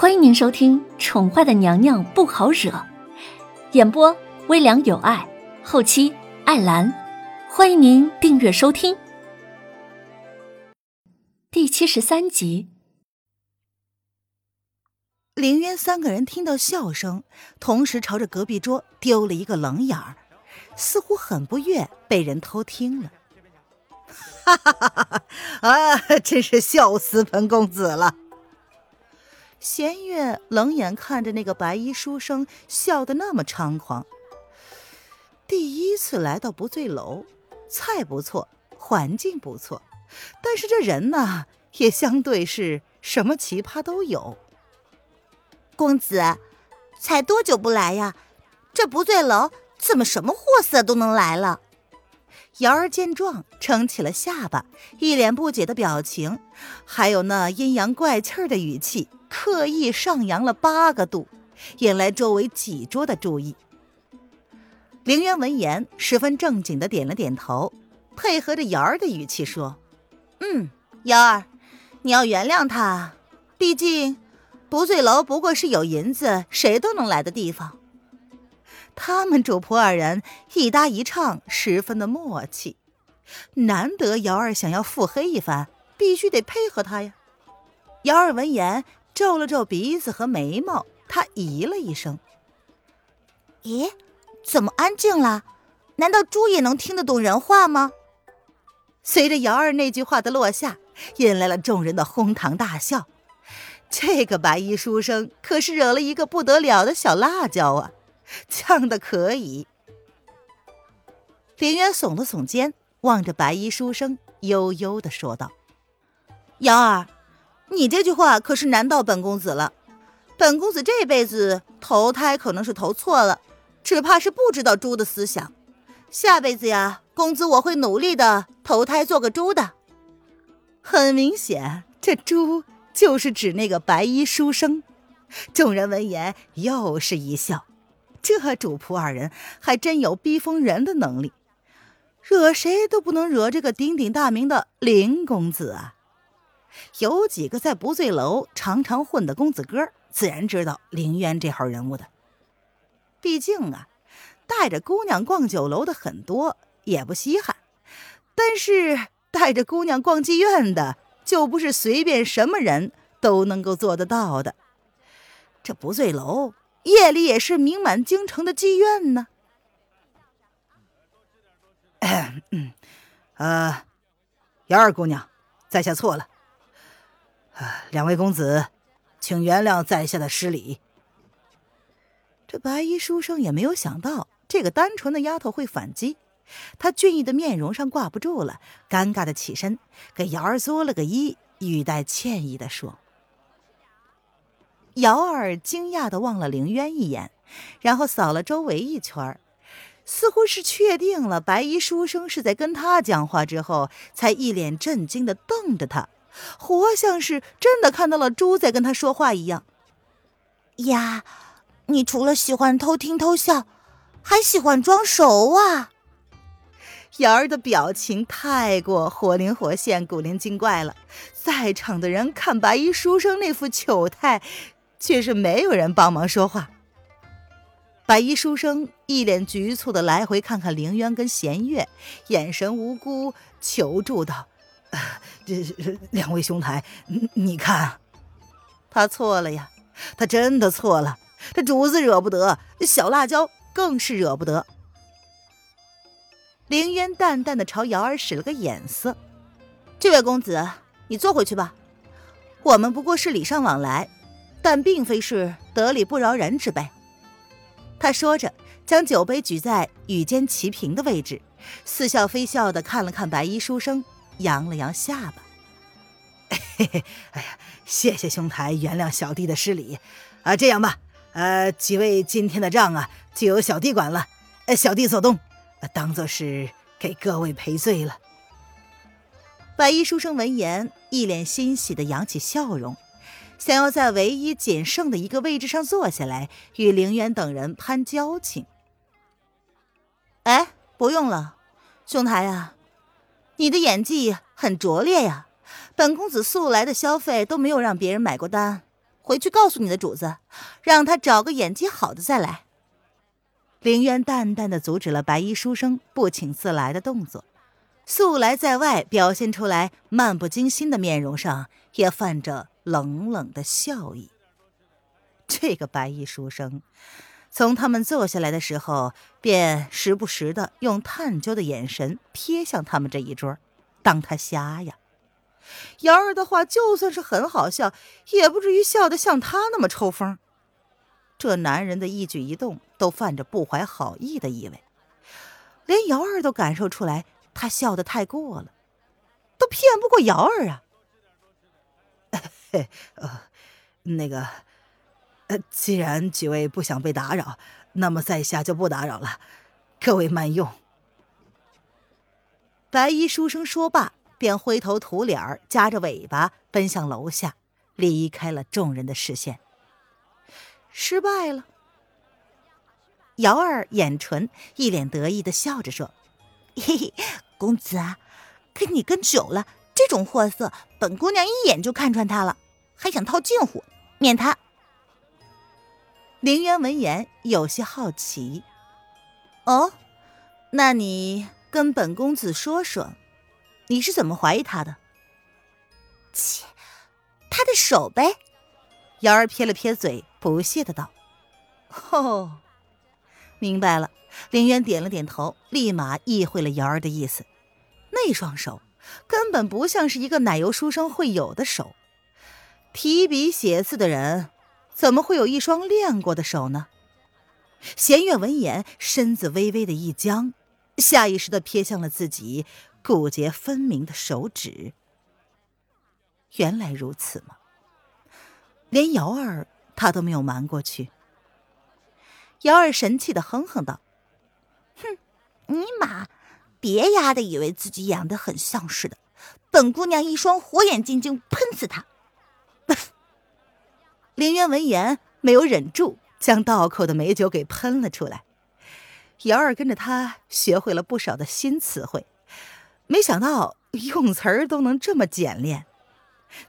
欢迎您收听《宠坏的娘娘不好惹》，演播微凉有爱，后期艾兰。欢迎您订阅收听。第七十三集，林渊三个人听到笑声，同时朝着隔壁桌丢了一个冷眼儿，似乎很不悦被人偷听了。哈哈哈哈哈！啊，真是笑死本公子了。弦月冷眼看着那个白衣书生笑得那么猖狂。第一次来到不醉楼，菜不错，环境不错，但是这人呢，也相对是什么奇葩都有。公子，才多久不来呀？这不醉楼怎么什么货色都能来了？瑶儿见状，撑起了下巴，一脸不解的表情，还有那阴阳怪气的语气。刻意上扬了八个度，引来周围几桌的注意。凌渊闻言，十分正经的点了点头，配合着瑶儿的语气说：“嗯，瑶儿，你要原谅他，毕竟不醉楼不过是有银子谁都能来的地方。”他们主仆二人一搭一唱，十分的默契。难得瑶儿想要腹黑一番，必须得配合他呀。瑶儿闻言。皱了皱鼻子和眉毛，他咦了一声：“咦，怎么安静了？难道猪也能听得懂人话吗？”随着姚二那句话的落下，引来了众人的哄堂大笑。这个白衣书生可是惹了一个不得了的小辣椒啊，呛的可以。林渊耸了耸肩，望着白衣书生，悠悠的说道：“瑶儿。”你这句话可是难到本公子了。本公子这辈子投胎可能是投错了，只怕是不知道猪的思想。下辈子呀，公子我会努力的投胎做个猪的。很明显，这猪就是指那个白衣书生。众人闻言又是一笑。这主仆二人还真有逼疯人的能力，惹谁都不能惹这个鼎鼎大名的林公子啊！有几个在不醉楼常常混的公子哥，自然知道凌渊这号人物的。毕竟啊，带着姑娘逛酒楼的很多，也不稀罕。但是带着姑娘逛妓院的，就不是随便什么人都能够做得到的。这不醉楼夜里也是名满京城的妓院呢。嗯，呃，姚二姑娘，在下错了。两位公子，请原谅在下的失礼。这白衣书生也没有想到这个单纯的丫头会反击，他俊逸的面容上挂不住了，尴尬的起身，给瑶儿作了个揖，语带歉意的说：“瑶儿惊讶的望了凌渊一眼，然后扫了周围一圈，似乎是确定了白衣书生是在跟他讲话之后，才一脸震惊的瞪着他。”活像是真的看到了猪在跟他说话一样。呀，你除了喜欢偷听偷笑，还喜欢装熟啊！瑶儿的表情太过活灵活现、古灵精怪了，在场的人看白衣书生那副糗态，却是没有人帮忙说话。白衣书生一脸局促的来回看看凌渊跟弦月，眼神无辜，求助道。这两位兄台，你看，他错了呀，他真的错了。这主子惹不得，小辣椒更是惹不得。凌渊淡淡的朝瑶儿使了个眼色：“这位公子，你坐回去吧。我们不过是礼尚往来，但并非是得理不饶人之辈。”他说着，将酒杯举在与肩齐平的位置，似笑非笑的看了看白衣书生。扬了扬下巴，嘿嘿，哎呀，谢谢兄台原谅小弟的失礼啊！这样吧，呃，几位今天的账啊，就由小弟管了，呃，小弟做东，当做是给各位赔罪了。白衣书生闻言，一脸欣喜的扬起笑容，想要在唯一仅剩的一个位置上坐下来，与凌渊等人攀交情。哎，不用了，兄台啊。你的演技很拙劣呀！本公子素来的消费都没有让别人买过单，回去告诉你的主子，让他找个演技好的再来。凌渊淡淡的阻止了白衣书生不请自来的动作，素来在外表现出来漫不经心的面容上也泛着冷冷的笑意。这个白衣书生，从他们坐下来的时候，便时不时的用探究的眼神瞥向他们这一桌，当他瞎呀？瑶儿的话就算是很好笑，也不至于笑得像他那么抽风。这男人的一举一动都泛着不怀好意的意味，连瑶儿都感受出来，他笑得太过了，都骗不过瑶儿啊！嘿 呃，那个，呃，既然几位不想被打扰，那么在下就不打扰了，各位慢用。白衣书生说罢，便灰头土脸夹着尾巴奔向楼下，离开了众人的视线。失败了。瑶儿掩唇，一脸得意的笑着说：“嘿嘿，公子啊，跟你跟久了，这种货色，本姑娘一眼就看穿他了，还想套近乎，免谈。”凌渊闻言有些好奇：“哦，那你跟本公子说说，你是怎么怀疑他的？”切，他的手呗。瑶儿撇了撇嘴。不屑的道：“哦，明白了。”林渊点了点头，立马意会了瑶儿的意思。那双手根本不像是一个奶油书生会有的手，提笔写字的人怎么会有一双练过的手呢？弦月闻言，身子微微的一僵，下意识的瞥向了自己骨节分明的手指。原来如此吗？连瑶儿。他都没有瞒过去。瑶儿神气的哼哼道：“哼，尼玛，别丫的以为自己养的很像似的，本姑娘一双火眼金睛喷死他！”林渊闻言没有忍住，将倒口的美酒给喷了出来。瑶儿跟着他学会了不少的新词汇，没想到用词儿都能这么简练。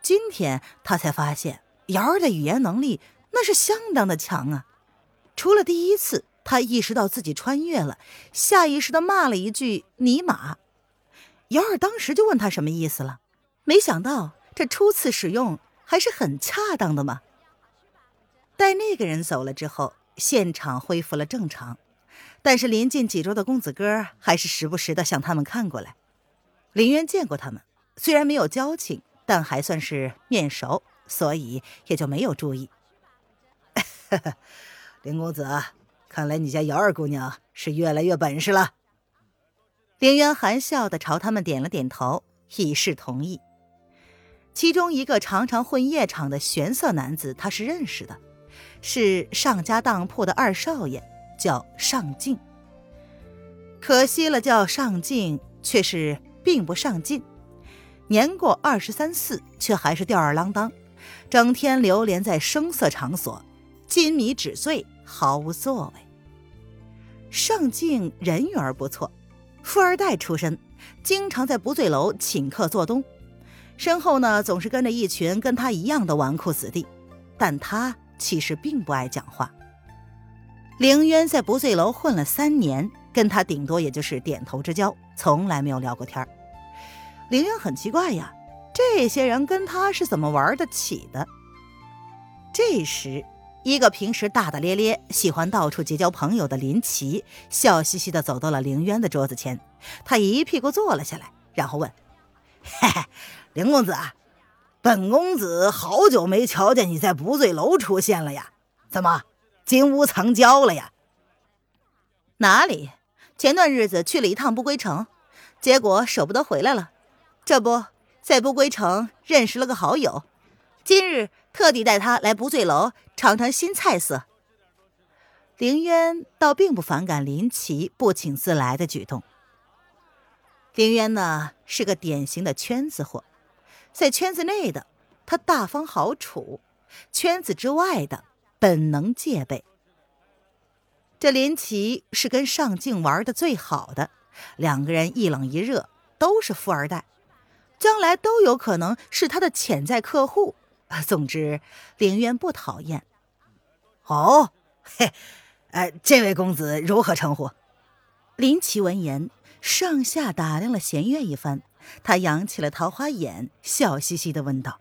今天他才发现瑶儿的语言能力。那是相当的强啊！除了第一次，他意识到自己穿越了，下意识的骂了一句“尼玛”。姚儿当时就问他什么意思了，没想到这初次使用还是很恰当的嘛。待那个人走了之后，现场恢复了正常，但是临近几桌的公子哥还是时不时的向他们看过来。林渊见过他们，虽然没有交情，但还算是面熟，所以也就没有注意。林公子，看来你家姚二姑娘是越来越本事了。林渊含笑的朝他们点了点头，以示同意。其中一个常常混夜场的玄色男子，他是认识的，是上家当铺的二少爷，叫上进。可惜了，叫上进却是并不上进，年过二十三四，却还是吊儿郎当，整天流连在声色场所。金迷纸醉，毫无作为。上镜人缘不错，富二代出身，经常在不醉楼请客做东，身后呢总是跟着一群跟他一样的纨绔子弟。但他其实并不爱讲话。凌渊在不醉楼混了三年，跟他顶多也就是点头之交，从来没有聊过天儿凌渊很奇怪呀，这些人跟他是怎么玩得起的？这时。一个平时大大咧咧、喜欢到处结交朋友的林奇，笑嘻嘻的走到了凌渊的桌子前，他一屁股坐了下来，然后问：“嘿嘿，林公子，本公子好久没瞧见你在不醉楼出现了呀？怎么金屋藏娇了呀？”“哪里？前段日子去了一趟不归城，结果舍不得回来了。这不在不归城认识了个好友，今日。”特地带他来不醉楼尝尝新菜色。凌渊倒并不反感林奇不请自来的举动。凌渊呢是个典型的圈子货，在圈子内的他大方好处，圈子之外的本能戒备。这林奇是跟上镜玩的最好的，两个人一冷一热，都是富二代，将来都有可能是他的潜在客户。总之，林渊不讨厌。哦，嘿，呃，这位公子如何称呼？林奇闻言，上下打量了弦月一番，他扬起了桃花眼，笑嘻嘻的问道：“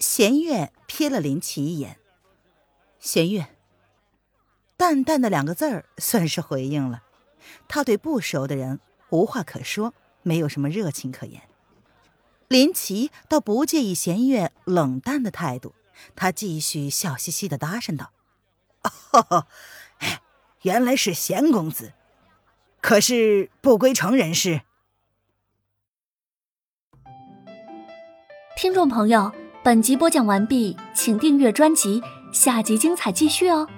弦月瞥了林奇一眼，弦月，淡淡的两个字儿算是回应了。他对不熟的人无话可说，没有什么热情可言。林奇倒不介意弦月冷淡的态度，他继续笑嘻嘻的搭讪道：“哦，哎，原来是弦公子。”可是不归城人士。听众朋友，本集播讲完毕，请订阅专辑，下集精彩继续哦。